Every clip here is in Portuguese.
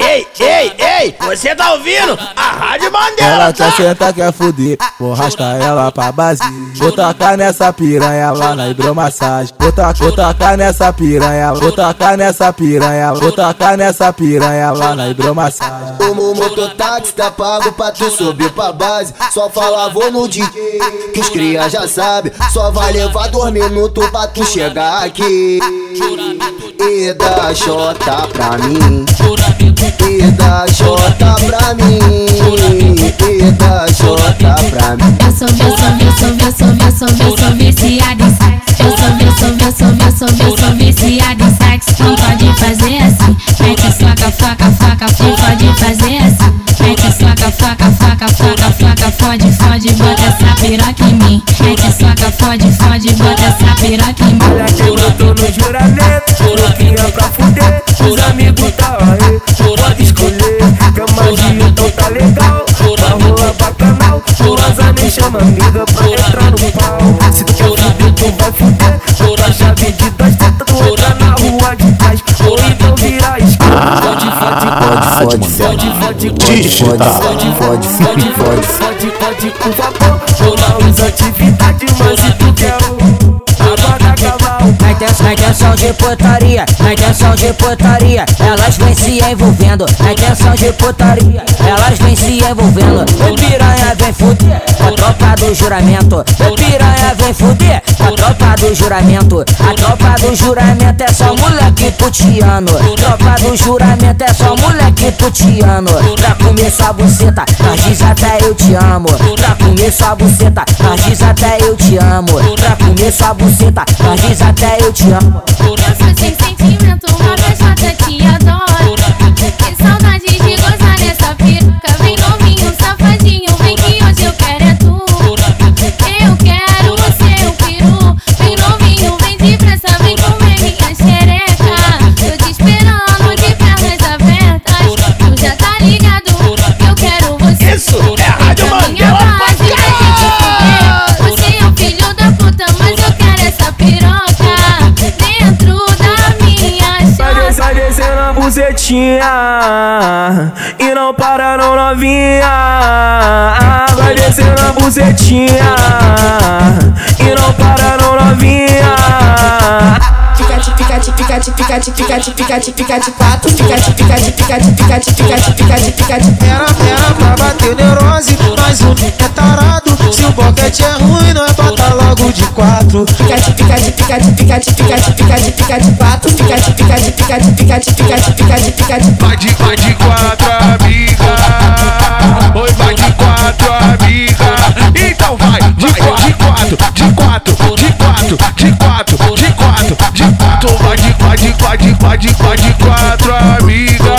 Ei, ei, ei, você tá ouvindo? A Rádio Bandeira. Ela quer sentar, quer fuder, vou rascar ela pra base. Vou tacar nessa piranha lá na hidromassagem. Vou, ta vou tacar nessa piranha, vou tacar nessa piranha, vou tacar nessa piranha lá na hidromassagem. O mototáxi tá pago pra tu subir pra base. Só fala vou no DJ, que os cria já sabe. Só vai levar dois minutos pra tu chegar aqui. E dá xota pra mim. E dá xota pra mim. E dá xota pra mim. Eu sou, eu sou, eu sou, eu sou, eu sou, eu sou viciada em sexo. Eu sou, eu sou, eu sou, eu sou, eu sou viciada em sexo. Não pode fazer assim. Mete faca, faca, faca, não pode fazer assim. Mete faca, faca, faca, faca, faca, fode, fode, bota essa piroca em mim. Mete faca, fode, fode, bota essa piroca em mim. Fode, fode, fode, Digital. fode, fode, fode, fode, fode, fode, com vapor. Rola os atividades, mas se tu quer da cavalo. Na intenção, de putaria, na intenção de putaria, elas vêm se envolvendo. Na intenção de putaria, elas vêm se envolvendo. O piranha vem fuder, a tropa do juramento. O piranha vem fuder, tropa do juramento. A tropa do juramento é só moleque putiano. Tropa do juramento é só moleque putiano. Pra comer sua buceta, nós diz até eu te amo. Pra comer sua buceta, nós diz até eu te amo. Pra comer sua buceta, nós diz até eu te amo. Bucetinha E não para não novinha Vai descer na bucetinha E não para não novinha Ticate, ticate, ticate, ticate, ticate, ticate, ticate, quatro. Ticate, ticate, ticate, ticate, ticate, ticate, ticate. Era, era pra bater neurose, mas o é tarado. Se o boquete é ruim, nós bota logo de quatro. Ticate, ticate, ticate, ticate, ticate, ticate, ticate, quatro. Ticate, ticate, ticate, ticate, ticate, ticate, ticate. Vai de, vai de quatro, amiga. Oi, vai de quatro, amiga. Então vai, de de quatro, de quatro, de quatro, de quatro, de quatro, de quatro. Vai de, vai de, vai de, vai de, vai de quatro, amiga.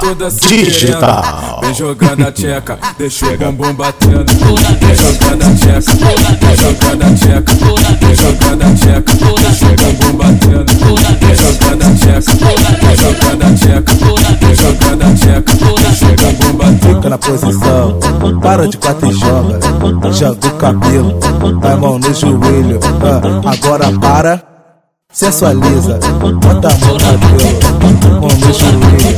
Toda se Digital. querendo. Vem jogando a tcheca, deixa o bumbum batendo. Vem jogando a tcheca, vem jogando a tcheca. Vem jogando a tcheca, chega bum batendo. Vem jogando a tcheca, vem jogando a tcheca. Vem jogando a tcheca, chega bum batendo. Fica na posição, para de quatro e joga. Joga o cabelo, a mão no joelho. Ah, agora para, sensualiza. Bota a mão no cabelo, mão no joelho.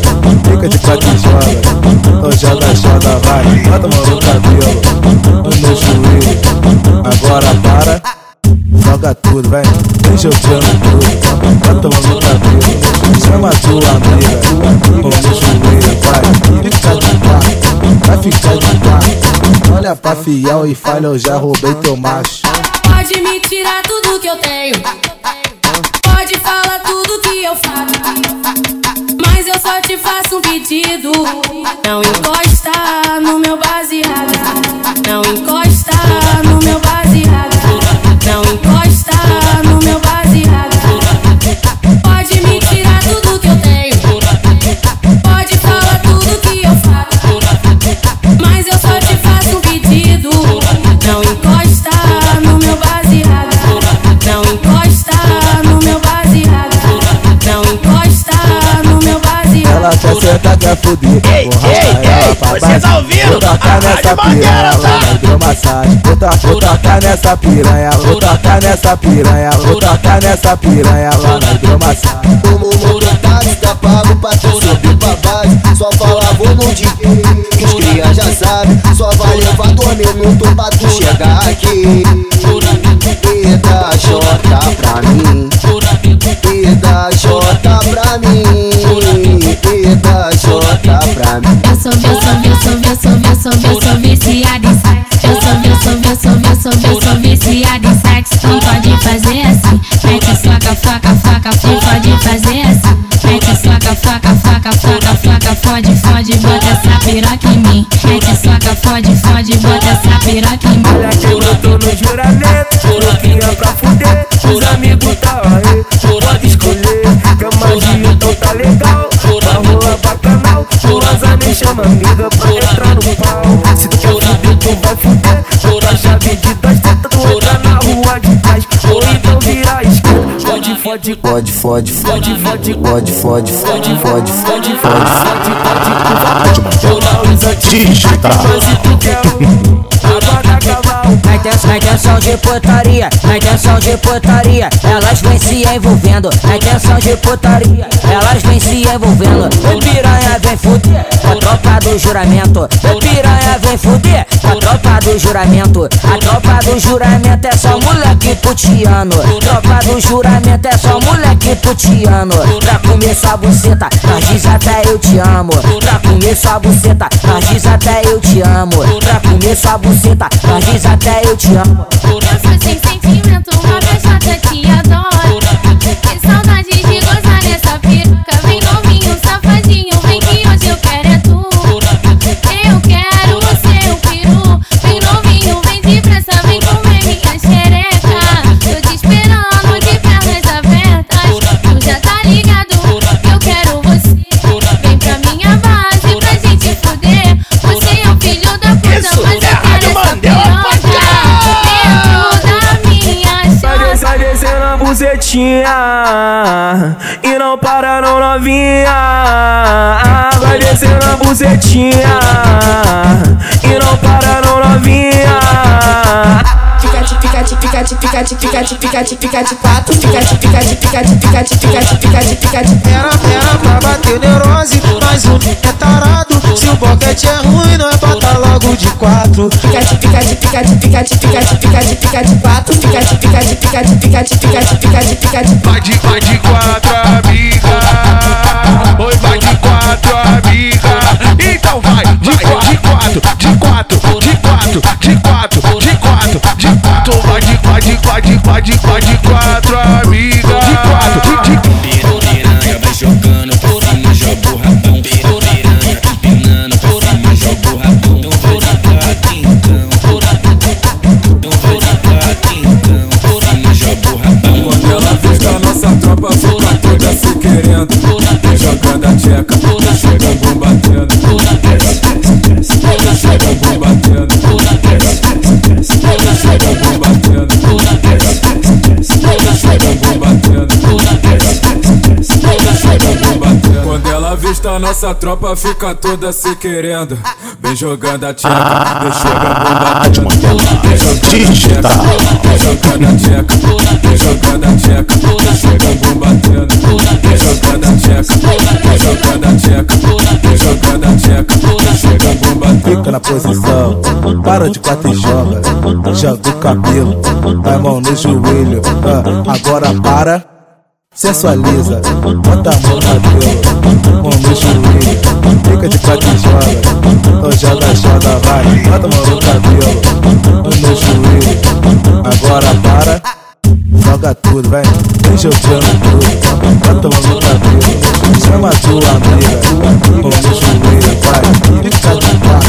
Fica de quatro joga. Então joga, vai. Bota a mão no cabelo, no joelho. Agora para. Joga tudo, vem, vem jogando tudo. Bota a mão no cabelo, chama a tua amiga. Mão no joelho, vai, fica de quatro, vai ficar de quatro. Olha pra fiel e falha, eu já roubei teu macho. Pode me tirar tudo que eu tenho. Pode falar tudo que eu faço. Mas eu só te faço um pedido. Não encosta no meu baseado. Não encosta no meu baseado. Buceta quer fuder. Ei, Vou ei, pra você tá ouvindo? A nessa Rádio piranha, tá? Vou tacar nessa piranha, vou tacar nessa piranha, vou tacar nessa piranha, ela hidromassagem. Como o táxi tá pago pra tu subir pra base Só fala vou no que os cria já sabe Só vai levar dois minutos pra tu chegar aqui E dá jota pra fode, fode, bota essa piroca em mim. Mete faca, fode, fode, bota essa piroca em mim. Olha que eu tô no juramento Louquinha pra fuder. Os amigos tá aí. Pode escolher Que magia então tá legal. Na rua bacanal Chorosa me chama amiga pra entrar Fode, fode, Fode, fode, fode, fode fode, fode, fode, fode, Fode, fode, um Na intenção, na intenção de putaria, na intenção de putaria, elas vêm se envolvendo. Na intenção de putaria, elas vêm se envolvendo. O piranha vem fuder, a tropa do juramento. O piranha vem fuder, a tropa do juramento. A tropa do juramento é só moleque putiano. Tropa do juramento é só moleque putiano. Pra comer sua buceta, nós diz até eu te amo. Pra comer sua buceta, nós diz até eu te amo. Pra comer sua buceta, nós diz até eu te amo. Eu sou sem sentimento, uma fechada E não para não novinha Vai descendo a bucetinha E não para não novinha Ticate, ticate, ticate, ticate, ticate, ticate, ticate, quatro. Ticate, ticate, ticate, ticate, ticate, ticate, ticate. Era, era pra bater neurose, mas o é tarado. Se o boquete é ruim, nós bota logo de quatro. Ticate, ticate, ticate, ticate, ticate, ticate, ticate, quatro. Ticate, ticate, ticate, ticate, ticate, ticate, ticate. Vai de, vai de quatro, amiga. Oi, vai de quatro, amiga. Então vai, de quatro, de quatro, de quatro, de quatro, de quatro, de quatro, de quatro. Vai de, vai de, vai de, vai de, vai de quatro, ela vista a nossa tropa fica toda se querendo. Vem jogando a tcheca, vem a batendo Vem jogando a tcheca, vem jogando a tcheca Vem jogando a tcheca, chega a bum batendo Vem jogando a tcheca, vem jogando a tcheca Vem jogando a tcheca, chega a bum batendo Fica na posição, para de quatro e joga. Joga o cabelo, a mão no joelho. ah, agora para, sensualiza. Bota a mão cabelo, mão no joelho. Fica de quatro joga. Ou joga, joga, vai. Bota a mão no cabelo, no joelho. Agora para. Joga tudo, vem, vem jogando tudo. Bota a mão no cabelo, chama a tua amiga. Mão no joelho, vai, fica de quatro,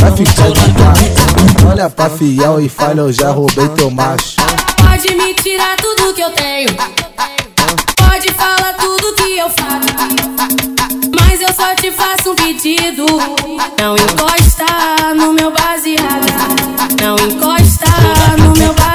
vai ficar de quatro. Olha pra fiel e falha, eu já roubei teu macho. Pode me tirar tudo que eu tenho. Pode falar tudo que eu faço. Mas eu só te faço um pedido. Não encosta no meu baseado. Não encosta no meu baseado.